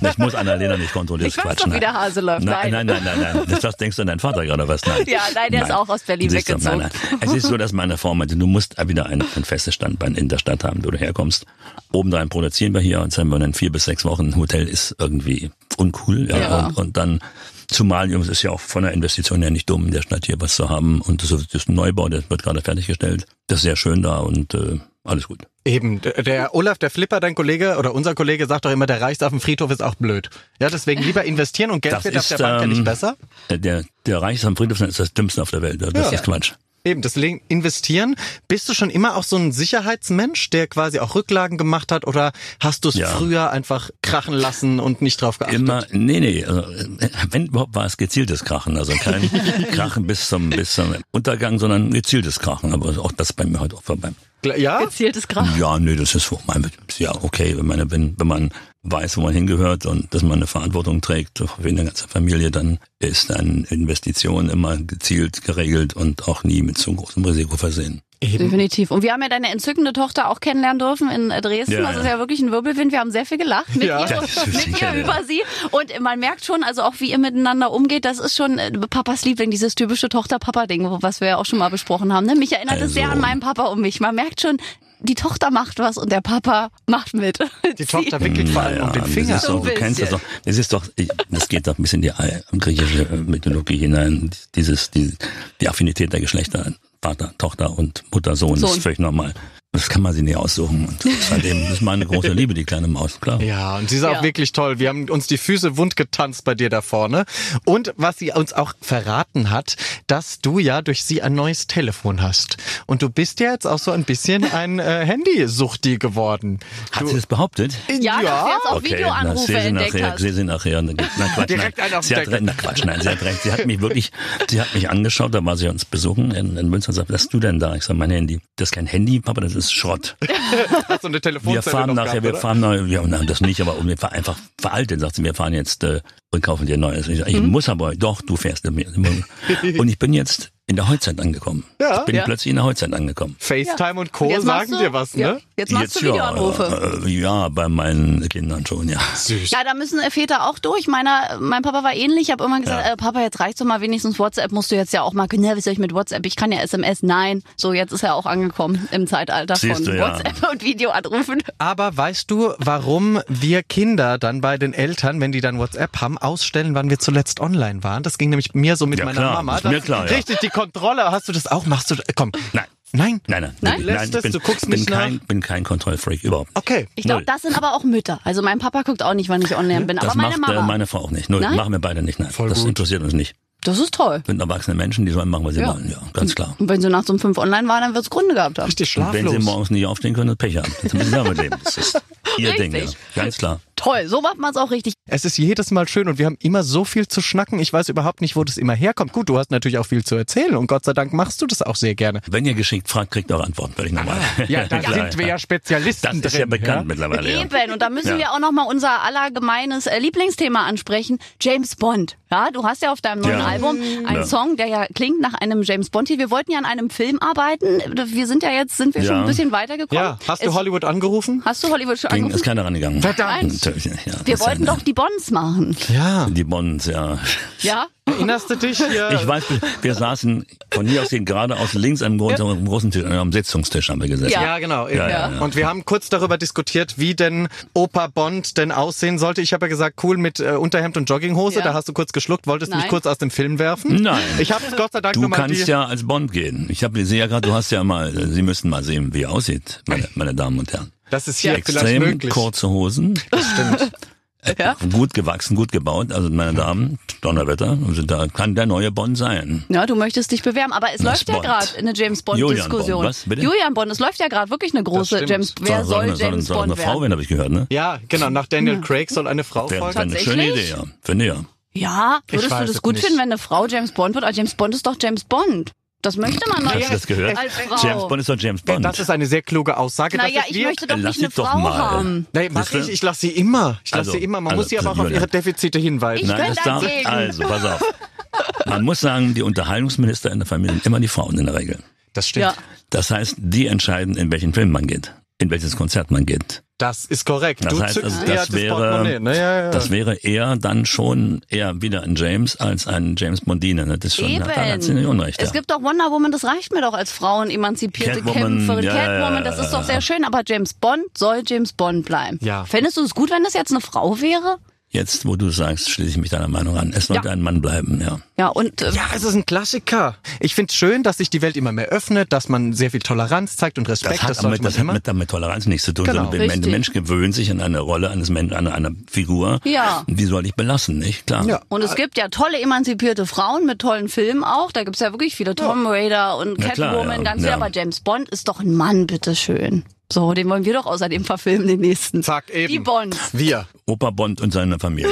Ich muss Annalena nicht kontrollieren. Ich weiß Quatschen. doch, wie der Hase läuft. Nein, Nein. nein, nein, nein, nein. Das, denkst du an deinen Vater gerade was? Nein. Ja, nein, der ist auch aus Berlin Siehst weggezogen. Nein, nein. Es ist so, dass meine Frau meinte, du musst wieder ein, ein festes Standbein in der Stadt haben, wo du herkommst. Obendrein produzieren wir hier und sagen wir dann vier bis sechs Wochen. Ein Hotel ist irgendwie uncool. Ja, Ja. Und, und dann, zumal es ist ja auch von der Investition her nicht dumm, in der Stadt hier was zu haben. Und das ist ein Neubau, der wird gerade fertiggestellt. Das ist sehr schön da und äh, alles gut. Eben, der Olaf, der Flipper, dein Kollege oder unser Kollege sagt doch immer, der Reichs auf dem Friedhof ist auch blöd. Ja, deswegen lieber investieren und Geld Das wird auf ist, der Bank ja nicht ähm, besser. Der, der Reich am Friedhof ist das Dümmste auf der Welt. Das Ja. ist Quatsch. Eben, deswegen investieren. Bist du schon immer auch so ein Sicherheitsmensch, der quasi auch Rücklagen gemacht hat oder hast du es Ja. früher einfach krachen lassen und nicht drauf geachtet? Immer, nee, nee, also, wenn überhaupt war es gezieltes Krachen, also kein <laughs> Krachen bis zum, bis zum Untergang, sondern gezieltes Krachen, aber auch das bei mir heute auch vorbei. Ja? Gezieltes Grab. Ja, nee, das ist ja okay, wenn man, wenn, wenn man weiß, wo man hingehört und dass man eine Verantwortung trägt für eine ganze Familie, dann ist eine Investition immer gezielt geregelt und auch nie mit zu großem Risiko versehen. Eben. Definitiv. Und wir haben ja deine entzückende Tochter auch kennenlernen dürfen in Dresden. Ja, das ist ja. ja wirklich ein Wirbelwind. Wir haben sehr viel gelacht mit Ja. ihr, mit ihr ja. über sie. Und man merkt schon, also auch wie ihr miteinander umgeht, das ist schon äh, Papas Liebling, dieses typische Tochter-Papa-Ding, was wir ja auch schon mal besprochen haben. Ne? Mich erinnert es Also- sehr an meinen Papa und mich. Man merkt schon, die Tochter macht was und der Papa macht mit. Die Tochter wickelt vor allem um den das Finger. ist doch, So du kennst das doch. Das ist doch, ich- das geht doch ein bisschen in die äh, griechische äh, Mythologie hinein. Dieses, die, die Affinität der Geschlechter, Vater, Tochter und Mutter, Sohn, Sohn. ist völlig normal. Das kann man sie nicht aussuchen. Und <laughs> seitdem, das ist meine große Liebe, die kleine Maus, klar. Ja, und sie ist auch Ja. wirklich toll. Wir haben uns die Füße wund getanzt bei dir da vorne. Und was sie uns auch verraten hat, dass du ja durch sie ein neues Telefon hast. Und du bist ja jetzt auch so ein bisschen <laughs> ein äh, Handysuchti geworden. Hat sie das behauptet? Ja, dass du jetzt auch Okay, na, Videoanrufe sehe sie entdeckt nachher, hast. sehe sie nachher. Na, Quatsch, Direkt einen nein. auf Sie hat na, Quatsch, nein, sie hat recht. Sie hat mich wirklich, sie hat mich angeschaut, da war sie uns besuchen in, in Münster und sagt, was hast du denn da? Ich sage, mein Handy. Das ist kein Handy, Papa, das ist Schrott. <laughs> Hast du eine Wir Telefonzelle fahren noch nachher, gehabt, wir fahren neu, ja, nein, das nicht, aber wir fahren einfach veraltet, sagt sie, wir fahren jetzt äh, und kaufen dir ein neues. Ich, sag, ich muss aber, doch, du fährst mit mir. <laughs> Und ich bin jetzt in der Heutzeit angekommen. Ja. Ich bin Ja. plötzlich in der Heutzeit angekommen. FaceTime und Co. Und sagen dir was, ja, ne? Jetzt machst du Videoanrufe. Ja, äh, ja, bei meinen Kindern schon, ja. Süß. Ja, da müssen äh, Väter auch durch. Meiner, mein Papa war ähnlich. Ich habe irgendwann gesagt, Ja. äh, Papa, jetzt reicht doch mal wenigstens WhatsApp. Musst du jetzt ja auch mal, ne, wie soll ich mit WhatsApp? Ich kann ja SMS. Nein. So, jetzt ist er auch angekommen im Zeitalter Siehst von du, ja. WhatsApp und Videoanrufen. Aber weißt du, warum wir Kinder dann bei den Eltern, wenn die dann WhatsApp haben, ausstellen, wann wir zuletzt online waren? Das ging nämlich mir so mit Ja, meiner klar, Mama. ist mir klar, ja. Richtig, die Kontrolle. Hast du das auch? Machst du das? Komm. Nein. Nein? Nein, nein. Nein? nein ich es? bin, Du guckst bin nicht kein, nach? bin kein Kontrollfreak überhaupt. Okay. Ich glaube, das sind aber auch Mütter. Also mein Papa guckt auch nicht, wann ich online bin. Das aber meine macht Mama. äh, meine Frau auch nicht. Null, Nein? machen wir beide nicht. Nein, Voll das gut. interessiert uns nicht. das ist toll. Sind erwachsene Menschen, die sollen machen, was sie Ja. wollen. Ja, ganz klar. Und wenn sie nachts um fünf online waren, dann wird's Gründe gehabt haben. Richtig Und wenn sie schlaflos. morgens nicht aufstehen können, das Pech haben. Das müssen sie damit leben. Das ist ihr Richtig. <laughs> Ding, ja. Ganz klar. Toll, so macht man es auch richtig. Es ist jedes Mal schön und wir haben immer so viel zu schnacken. Ich weiß überhaupt nicht, wo das immer herkommt. Gut, du hast natürlich auch viel zu erzählen und Gott sei Dank machst du das auch sehr gerne. Wenn ihr geschickt fragt, kriegt ihr auch Antworten, würde ich nochmal. <laughs> Ja, da <laughs> sind wir ja Spezialisten Das ist drin. ja bekannt mittlerweile. Ja. Eben, und da müssen Ja. wir auch nochmal unser allergemeines äh, Lieblingsthema ansprechen. James Bond. Ja, du hast ja auf deinem neuen Ja. Album einen Ja. Song, der ja klingt nach einem James Bond. Wir wollten ja an einem Film arbeiten. Wir sind ja jetzt, sind wir schon ein bisschen weitergekommen. Ja, hast du es, Hollywood angerufen? Hast du Hollywood schon Ging, angerufen? ist keiner rangegangen. Verdammt. Nicht, ja. Wir wollten ja- doch die Bonds machen. Ja. Die Bonds, ja. Ja? Erinnerst du dich hier? Ich weiß, wir saßen von hier aus gesehen geradeaus links am großen, am großen Tisch, am Sitzungstisch haben wir gesessen. Ja. Ja, genau. Ja, ja, ja. Und wir haben kurz darüber diskutiert, wie denn Opa Bond denn aussehen sollte. Ich habe ja gesagt, cool mit äh, Unterhemd und Jogginghose. Ja. Da hast du kurz geschluckt, wolltest mich Nein. kurz aus dem Film werfen. Nein. Ich habe Gott sei Dank Du kannst die... ja als Bond gehen. Ich habe sehe ja gerade, du hast ja mal, Sie müssen mal sehen, wie er aussieht, meine, meine Damen und Herren. Das ist hier vielleicht Extrem möglich. kurze Hosen, Das stimmt. Ja. gut gewachsen, gut gebaut. Also meine Damen, Donnerwetter, also da kann der neue Bond sein. Ja, du möchtest dich bewerben, aber es Na, läuft ja Bond. gerade eine James Bond Julian Diskussion. Bond, was, bitte? Julian Bond, es läuft ja gerade wirklich eine große. James Wer soll, eine- James soll Bond eine Frau werden? habe ich gehört, ne? Ja, genau. Nach Daniel Craig soll eine Frau Wäre folgen. wär eine schöne? Idee, ja. Finde ich ja. Ja, würdest du das es gut nicht. finden, wenn eine Frau James Bond wird? Aber James Bond ist doch James Bond. Das möchte man doch Hast du das gehört? als Frau. James Bond ist doch James Bond. Das ist eine sehr kluge Aussage. naja, ich möchte doch Lass nicht eine Frau mal. haben. Nee, mach ich. Ich lasse sie immer. Ich lasse Also, sie immer. Man also, muss sie aber auch auf ihre Defizite hinweisen. Ich Nein, das darf, dagegen. also, pass auf. Man muss sagen, die Unterhaltungsminister in der Familie sind immer die Frauen in der Regel. Das stimmt. Ja. Das heißt, die entscheiden, in welchen Film man geht, in welches Konzert man geht. Das ist korrekt. Das du heißt, also, eher das wäre, ne? ja, ja. das wäre eher dann schon eher wieder ein James als ein James Bondine. Ne? Das ist schon, Eben. hat sie nicht Unrecht. Es ja. gibt doch Wonder Woman, das reicht mir doch als Frauen emanzipierte Catwoman, Kämpferin. ja, Catwoman, ja, das ist doch sehr schön, aber James Bond soll James Bond bleiben. Ja. Fändest du es gut, wenn das jetzt eine Frau wäre? Jetzt, wo du sagst, schließe ich mich deiner Meinung an. Es sollte Ja. ein Mann bleiben, ja. Ja, und äh, Ja, es ist ein Klassiker. Ich finde es schön, dass sich die Welt immer mehr öffnet, dass man sehr viel Toleranz zeigt und Respekt. Das hat, das man das hat mit, damit Toleranz nichts zu tun, Genau. sondern der. Mensch gewöhnt sich an eine Rolle eines Menschen, an einer Figur. Ja. Die soll ich belassen, nicht? Klar. Ja. Und es gibt ja tolle emanzipierte Frauen mit tollen Filmen auch. Da gibt's ja wirklich viele. Tom Raider und Ja, klar, Catwoman, ja. ganz viel. Ja. Aber James Bond ist doch ein Mann, bitteschön. So, den wollen wir doch außerdem verfilmen, den nächsten. Zack, eben. Die Bonds. Wir. Opa Bond und seine Familie.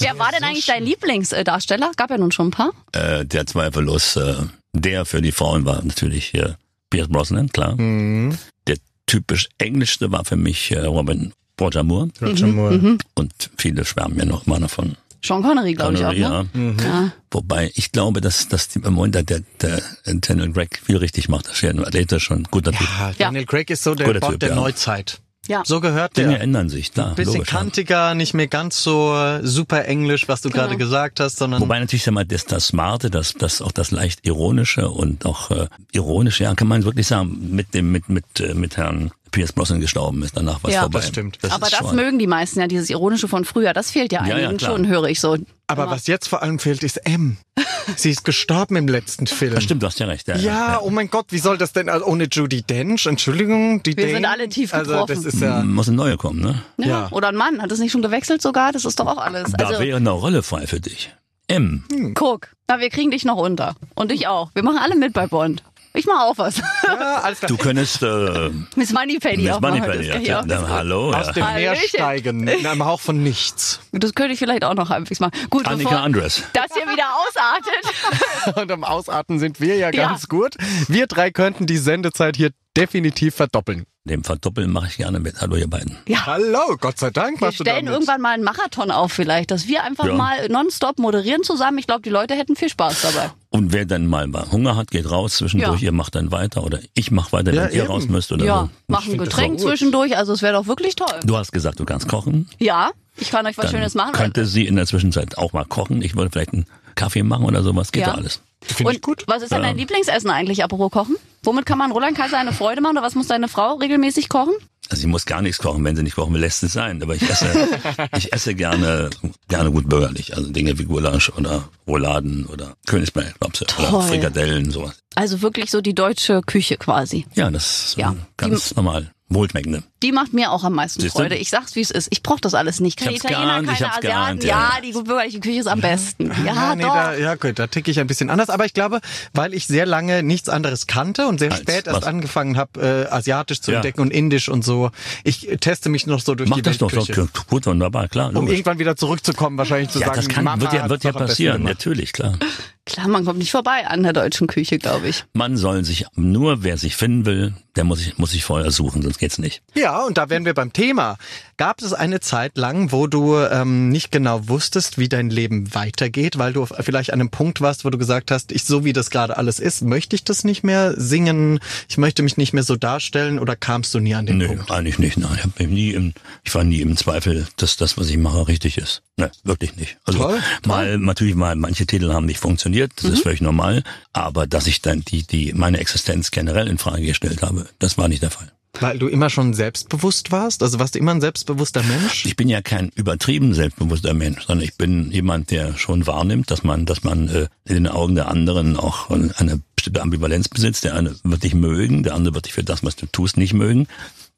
Wer war denn eigentlich dein Lieblingsdarsteller? Gab ja nun schon ein paar. äh, der zweifellos, äh, der für die Frauen war natürlich äh, Pierce Brosnan, klar. Mhm. Der typisch englischste war für mich äh, Robin Roger Moore. Roger Moore. Und viele schwärmen ja noch mal davon. Sean Connery, glaube ich auch. Ne? ja. Mhm. Ja. Wobei ich glaube, dass, dass die, im Moment der, der, der Daniel Craig viel richtig macht. Das ist ja ein athletisch und guter Typ. Ja, Daniel Craig ist so der Guter Bond Typ, der ja. Neuzeit. Ja. So gehört Dinge der. ändern sich, klar. Bisschen logisch, ja. kantiger, nicht mehr ganz so super englisch, was du Genau. gerade gesagt hast, sondern Wobei natürlich sag mal, das, das Smarte, das, das auch das leicht ironische und auch äh, ironische, ja, kann man wirklich sagen, mit dem mit mit äh, mit Herrn Pierce Brosnan gestorben ist, danach war es Ja. vorbei. Das stimmt. Aber ist das schon- mögen die meisten ja, dieses Ironische von früher. Das fehlt ja Ja, ja, einigen klar. schon, höre ich so. Aber was jetzt vor allem fehlt, ist M. <laughs> Sie ist gestorben im letzten Film. Das stimmt, du hast ja recht. Ja, Ja, oh mein Gott, wie soll das denn also ohne Judy Dench? Entschuldigung, die Wir sind Dane? alle tief Also getroffen. das ist ja Muss eine neue kommen, ne? Ja. Ja. Oder ein Mann, hat es nicht schon gewechselt sogar? Das ist doch auch alles. Da Also, wäre eine Rolle frei für dich. M. guck, na, wir kriegen dich noch unter. Und ich auch. Wir machen alle mit bei Bond. Ich mache auch was. ja, alles klar. Du könntest äh, Miss Moneypenny Miss auch machen. Moneypenny, Das ja. Na, hallo. aus Ja. dem Meer Hallöchen. steigen, <laughs> in einem Hauch von nichts. Das könnte ich vielleicht auch noch halbwegs machen. Gut, Annika bevor Andres. das hier wieder ausartet. <laughs> Und am Ausatmen sind wir ja Ja. ganz gut. Wir drei könnten die Sendezeit hier definitiv verdoppeln. Dem Verdoppeln mache ich gerne mit. Hallo ihr beiden. Ja. Hallo, Gott sei Dank Wir machst du stellen irgendwann mal einen Marathon auf vielleicht, dass wir einfach Ja. mal nonstop moderieren zusammen. Ich glaube, die Leute hätten viel Spaß dabei. Und wer dann mal Hunger hat, geht raus zwischendurch, Ja. ihr macht dann weiter oder ich mach weiter, Ja, wenn ihr eben. raus müsst oder Ja, so. mach ein Getränk zwischendurch, also es wäre doch wirklich toll. Du hast gesagt, du kannst kochen. Ja, ich kann euch was Dann Schönes machen. könnte sie in der Zwischenzeit auch mal kochen. Ich würde vielleicht einen Kaffee machen oder sowas. Geht Ja. da alles. Finde ich Und gut. was ist denn dein Lieblingsessen eigentlich, apropos Kochen? Womit kann man Roland Kaiser eine Freude machen oder was muss deine Frau regelmäßig kochen? Also sie muss gar nichts kochen. Wenn sie nicht kochen will, lässt es sein. Aber ich esse, <laughs> ich esse gerne, gerne gut bürgerlich. Also Dinge wie Gulasch oder Rouladen oder Königsbergklopse oder. Frikadellen, sowas. Also wirklich so die deutsche Küche quasi. Ja, das ist Ja. ganz normal. Wohlschmeckende. Die macht mir auch am meisten Siehste? Freude. Ich sag's, wie es ist. Ich brauche das alles nicht. Keine Ich hab's Italiener, geahnt, ich keine hab's Asiaten. geahnt, ja, ja, die bürgerliche Küche ist am besten. Ja, Ja, nee, doch. da, ja gut, da ticke ich ein bisschen anders. Aber ich glaube, weil ich sehr lange nichts anderes kannte und sehr Als spät erst was? angefangen habe, äh, asiatisch zu Ja. entdecken und indisch und so. Ich teste mich noch so durch Mach die das doch, doch Weltküche. gut, wunderbar, klar. Um logisch. irgendwann wieder zurückzukommen, wahrscheinlich zu ja, sagen, das kann, Mama wird ja, wird ja doch passieren. Natürlich, klar. Klar, man kommt nicht vorbei an der deutschen Küche, glaube ich. Man soll sich, nur wer sich finden will, der muss sich, muss sich vorher suchen, sonst geht's nicht. Ja, und da wären wir beim Thema. Gab es eine Zeit lang, wo du ähm, nicht genau wusstest, wie dein Leben weitergeht, weil du vielleicht an einem Punkt warst, wo du gesagt hast, ich so wie das gerade alles ist, möchte ich das nicht mehr singen, ich möchte mich nicht mehr so darstellen oder kamst du nie an den Nö, Punkt? eigentlich nicht. Nein, ich, hab nie im, ich war nie im Zweifel, dass das, was ich mache, richtig ist. Ne, wirklich nicht. Also Toll, mal natürlich mal manche Titel haben nicht funktioniert, das Mhm. ist völlig normal. Aber dass ich dann die die meine Existenz generell in Frage gestellt habe, das war nicht der Fall. Weil du immer schon selbstbewusst warst? Also warst du immer ein selbstbewusster Mensch? Ich bin ja kein übertrieben selbstbewusster Mensch, sondern ich bin jemand, der schon wahrnimmt, dass man, dass man äh, in den Augen der anderen auch eine bestimmte Ambivalenz besitzt. Der eine wird dich mögen, der andere wird dich für das, was du tust, nicht mögen.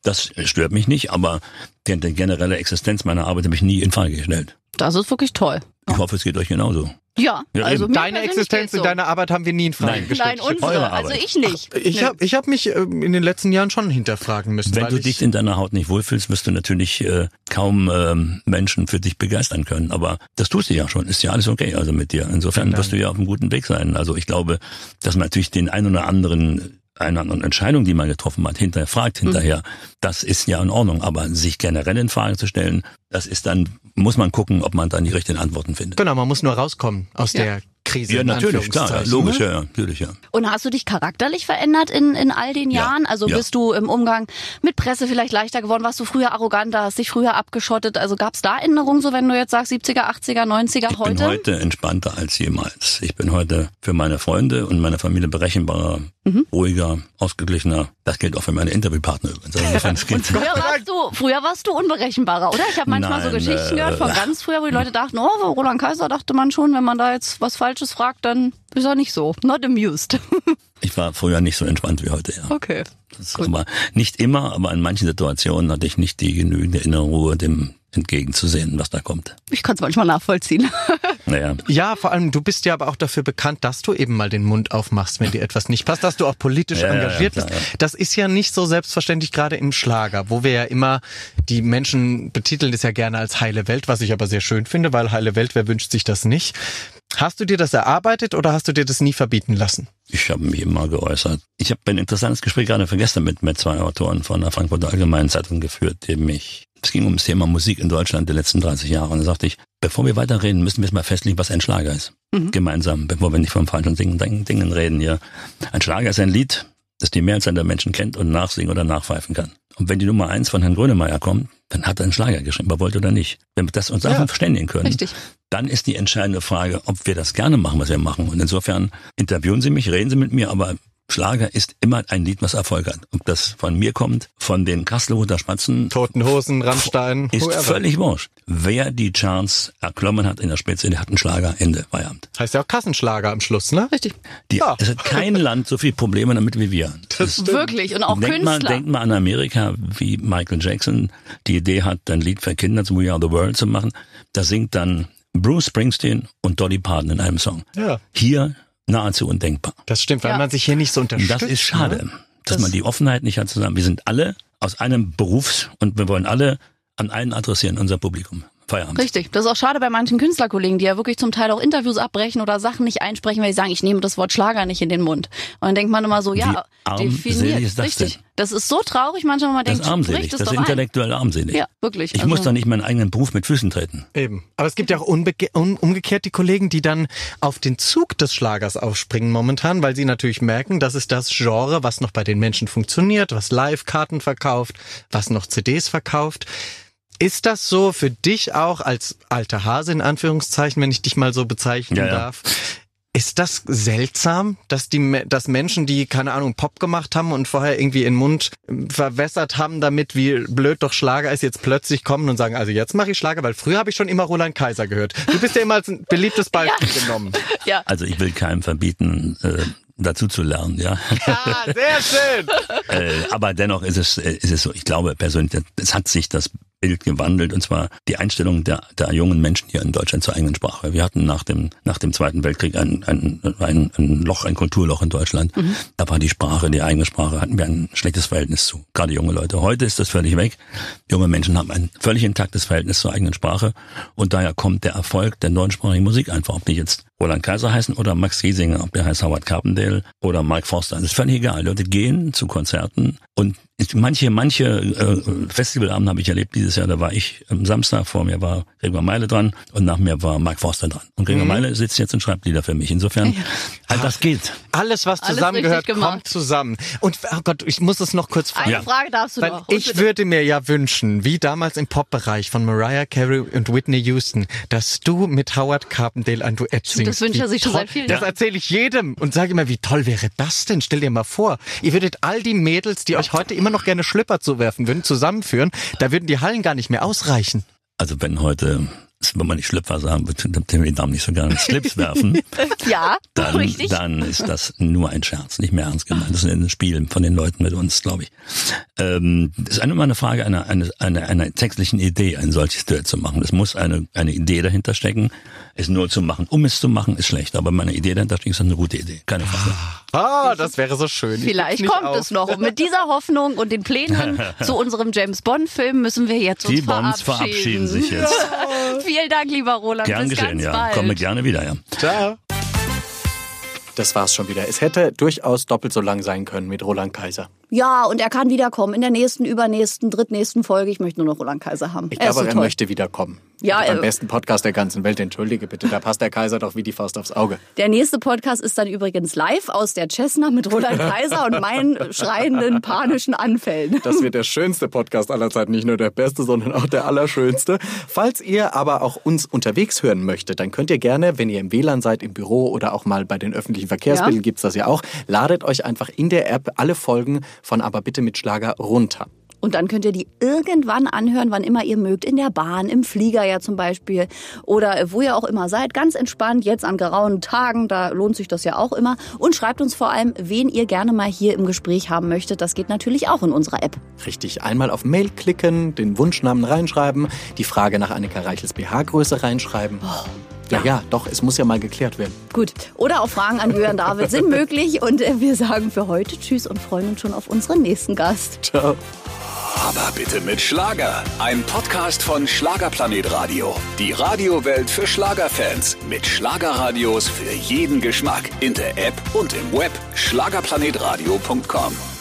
Das stört mich nicht, aber die, die generelle Existenz meiner Arbeit habe ich nie in Frage gestellt. Das ist wirklich toll. Ich hoffe, es geht euch genauso. Ja, Ja, also Deine Existenz so. deiner Arbeit haben wir nie in Frage Nein. gestellt. Nein, unsere. Eure Also ich nicht. Ich habe ich hab mich ähm, in den letzten Jahren schon hinterfragen müssen. Wenn weil du ich, dich in deiner Haut nicht wohlfühlst, wirst du natürlich äh, kaum ähm, Menschen für dich begeistern können. Aber das tust du ja schon. Ist ja alles okay also mit dir. Insofern wirst du ja auf einem guten Weg sein. Also ich glaube, dass man natürlich den ein oder anderen eine andere Entscheidung, die man getroffen hat, hinterher fragt hinterher, das ist ja in Ordnung. Aber sich generell in Frage zu stellen, das ist dann, muss man gucken, ob man dann die richtigen Antworten findet. Genau, man muss nur rauskommen aus Ja. der Krise. Ja, in natürlich, klar, logisch, ne? ja, ja, natürlich, ja. Und hast du dich charakterlich verändert in, in all den Ja, Jahren? Also ja. bist du im Umgang mit Presse vielleicht leichter geworden? Warst du früher arroganter, hast dich früher abgeschottet? Also gab es da Änderungen, so wenn du jetzt sagst 70er, 80er, 90er Ich heute? bin heute entspannter als jemals. Ich bin heute für meine Freunde und meine Familie berechenbarer, Mhm. ruhiger, ausgeglichener. Das gilt auch für meine Interviewpartner übrigens. Also <laughs> Früher warst du, früher warst du unberechenbarer, oder? Ich habe manchmal so Nein, Geschichten äh, gehört von <laughs> ganz früher, wo die Leute dachten, oh, Roland Kaiser dachte man schon, wenn man da jetzt was Falsches fragt, dann ist er nicht so. Not amused. <laughs> ich war früher nicht so entspannt wie heute, ja. Okay. Das ist aber nicht immer, aber in manchen Situationen hatte ich nicht die genügende innere Ruhe, dem entgegenzusehen, was da kommt. Ich kann es manchmal nachvollziehen. <laughs> Naja, Ja, vor allem, du bist ja aber auch dafür bekannt, dass du eben mal den Mund aufmachst, wenn dir etwas nicht passt, dass du auch politisch Ja, engagiert ja, bist. klar, ja. Das ist ja nicht so selbstverständlich, gerade im Schlager, wo wir ja immer, die Menschen betiteln das ja gerne als heile Welt, was ich aber sehr schön finde, weil heile Welt, wer wünscht sich das nicht? Hast du dir das erarbeitet oder hast du dir das nie verbieten lassen? ich habe mich immer geäußert. Ich habe ein interessantes Gespräch gerade vergestern mit, mit zwei Autoren von der Frankfurter Allgemeinen Zeitung geführt, die mich, es ging um das Thema Musik in Deutschland der letzten 30 Jahre. Und da sagte ich, bevor wir weiterreden, müssen wir jetzt mal festlegen, was ein Schlager ist. Gemeinsam, bevor wir nicht von falschen Dingen, Dingen, Dingen reden hier. Ein Schlager ist ein Lied, das die Mehrzahl der Menschen kennt und nachsingen oder nachpfeifen kann. Und wenn die Nummer eins von Herrn Grönemeyer kommt, dann hat er einen Schlager geschrieben, ob er wollte oder nicht. Wenn wir das uns Ja, einfach verständigen können, richtig. dann ist die entscheidende Frage, ob wir das gerne machen, was wir machen. Und insofern interviewen Sie mich, reden Sie mit mir, aber Schlager ist immer ein Lied, was Erfolg hat. Ob das von mir kommt, von den Kastelruther Spatzen, Toten Hosen, Rammstein, ist whoever. völlig wurscht. Wer die Charts erklommen hat in der Spitze, der hat einen Schlager, Ende, Feierabend. Heißt ja auch Kassenschlager am Schluss, ne? Richtig. Die, Ja. Es hat kein <laughs> Land so viele Probleme damit wie wir. Das Wirklich. Und auch denkt mal, Künstler. denkt mal an Amerika, wie Michael Jackson die Idee hat, ein Lied für Kinder zum We Are the World zu machen. Da singt dann Bruce Springsteen und Dolly Parton in einem Song. Ja. Hier nahezu undenkbar. Das stimmt, weil Ja. man sich hier nicht so Und unterstützt. das ist schade, Ne? dass Das- man die Offenheit nicht hat zusammen. Wir sind alle aus einem Berufs- und wir wollen alle an einen adressieren, unser Publikum. Feierabend. Richtig. Das ist auch schade bei manchen Künstlerkollegen, die ja wirklich zum Teil auch Interviews abbrechen oder Sachen nicht einsprechen, weil sie sagen, ich nehme das Wort Schlager nicht in den Mund. Und dann denkt man immer so, ja, armselig definiert. ist das Richtig. denn? Das ist so traurig manchmal, man Das denkt, ist armselig, das, das, ist doch ein. intellektuell armselig. Ja, wirklich. Ich Also- muss doch nicht meinen eigenen Beruf mit Füßen treten. Eben. Aber es gibt ja auch un umgekehrt die Kollegen, die dann auf den Zug des Schlagers aufspringen momentan, weil sie natürlich merken, das ist das Genre, was noch bei den Menschen funktioniert, was Live-Karten verkauft, was noch CDs verkauft. Ist das so für dich auch als alter Hase in Anführungszeichen, wenn ich dich mal so bezeichnen Ja, ja. darf? Ist das seltsam, dass die, dass Menschen, die keine Ahnung Pop gemacht haben und vorher irgendwie ihren Mund ähm, verwässert haben, damit wie blöd doch Schlager ist, jetzt plötzlich kommen und sagen, also jetzt mache ich Schlager, weil früher habe ich schon immer Roland Kaiser gehört. Du bist ja immer als ein beliebtes Beispiel <laughs> genommen. ja. Also ich will keinem verbieten, äh, dazu zu lernen, ja. Ja, sehr schön. <laughs> äh, aber dennoch ist es, äh, ist es so, ich glaube persönlich, es hat sich das Bild gewandelt und zwar die Einstellung der, der jungen Menschen hier in Deutschland zur eigenen Sprache. Wir hatten nach dem, nach dem Zweiten Weltkrieg ein, ein, ein, ein Loch, ein Kulturloch in Deutschland. Da war die Sprache, die eigene Sprache, hatten wir ein schlechtes Verhältnis zu. Gerade junge Leute. Heute ist das völlig weg. Junge Menschen haben ein völlig intaktes Verhältnis zur eigenen Sprache und daher kommt der Erfolg der deutschsprachigen Musik einfach, ob die jetzt Roland Kaiser heißen oder Max Giesinger, ob der heißt Howard Carpendale oder Mike Forster. Das ist völlig egal. Leute gehen zu Konzerten und manche, manche äh, Festivalabende habe ich erlebt dieses Jahr. Da war ich am Samstag, vor mir war Gregor Meile dran und nach mir war Mike Forster dran. Und Gregor Meile sitzt jetzt und schreibt Lieder für mich. Insofern, halt das geht. Alles, was zusammengehört, kommt zusammen. Und oh Gott, ich muss es noch kurz fragen. Eine Frage darfst du Weil noch. ich würde mir ja wünschen, wie damals im Pop-Bereich von Mariah Carey und Whitney Houston, dass du mit Howard Carpendale ein Duett singst. das wünscht er sich schon seit vielen Das Jahren. erzähle ich jedem und sage immer, wie toll wäre das denn? Stell dir mal vor, ihr würdet all die Mädels, die euch heute immer noch gerne Schlüpper zuwerfen würden, zusammenführen. Da würden die Hallen gar nicht mehr ausreichen. Also wenn heute, will man nicht Schlüpfer sagen, den die Damen nicht so gerne Slips werfen, <laughs> ja, dann, richtig. dann ist das nur ein Scherz, nicht mehr ernst gemeint. Das ist ein Spiel von den Leuten mit uns, glaube ich. Ähm, das ist immer eine Frage einer, einer, einer, einer textlichen Idee, ein solches Duett zu machen. Es muss eine, eine Idee dahinter stecken. Es nur zu machen, um es zu machen, ist schlecht. Aber meine Idee dahinter steckt, ist eine gute Idee. Keine Frage. Ah, das wäre so schön. Ich Vielleicht kommt auf. es noch. Und mit dieser Hoffnung und den Plänen <laughs> zu unserem James Bond-Film müssen wir jetzt uns Die Bonds verabschieden sich jetzt. <laughs> Vielen Dank, lieber Roland. Gern Bis geschehen, ganz ja. bald. Komme gerne wieder, ja. Ciao. Das war's schon wieder. Es hätte durchaus doppelt so lang sein können mit Roland Kaiser. Ja, und er kann wiederkommen in der nächsten, übernächsten, drittnächsten Folge. Ich möchte nur noch Roland Kaiser haben. Ich er glaube, so er toll. möchte wiederkommen. Ja, beim besten Podcast der ganzen Welt, entschuldige bitte, da passt der Kaiser doch wie die Faust aufs Auge. Der nächste Podcast ist dann übrigens live aus der Cessna mit Roland Kaiser und meinen schreienden, panischen Anfällen. Das wird der schönste Podcast aller Zeiten, nicht nur der beste, sondern auch der allerschönste. Falls ihr aber auch uns unterwegs hören möchtet, dann könnt ihr gerne, wenn ihr im WLAN seid, im Büro oder auch mal bei den öffentlichen Verkehrsmitteln, Ja. gibt's das ja auch, ladet euch einfach in der App alle Folgen von Aber bitte mit Schlager runter. Und dann könnt ihr die irgendwann anhören, wann immer ihr mögt. In der Bahn, im Flieger ja zum Beispiel. Oder wo ihr auch immer seid. Ganz entspannt, jetzt an grauen Tagen. Da lohnt sich das ja auch immer. Und schreibt uns vor allem, wen ihr gerne mal hier im Gespräch haben möchtet. Das geht natürlich auch in unserer App. Richtig, einmal auf Mail klicken, den Wunschnamen reinschreiben, die Frage nach Annika Reichels BH-Größe reinschreiben. Ja, ja, doch, es muss ja mal geklärt werden. Gut. Oder auch Fragen an Jürgen David sind <laughs> möglich. Und äh, wir sagen für heute Tschüss und freuen uns schon auf unseren nächsten Gast. Ciao. Aber bitte mit Schlager. Ein Podcast von Schlagerplanet Radio. Die Radiowelt für Schlagerfans. Mit Schlagerradios für jeden Geschmack. In der App und im Web. Schlagerplanetradio.com.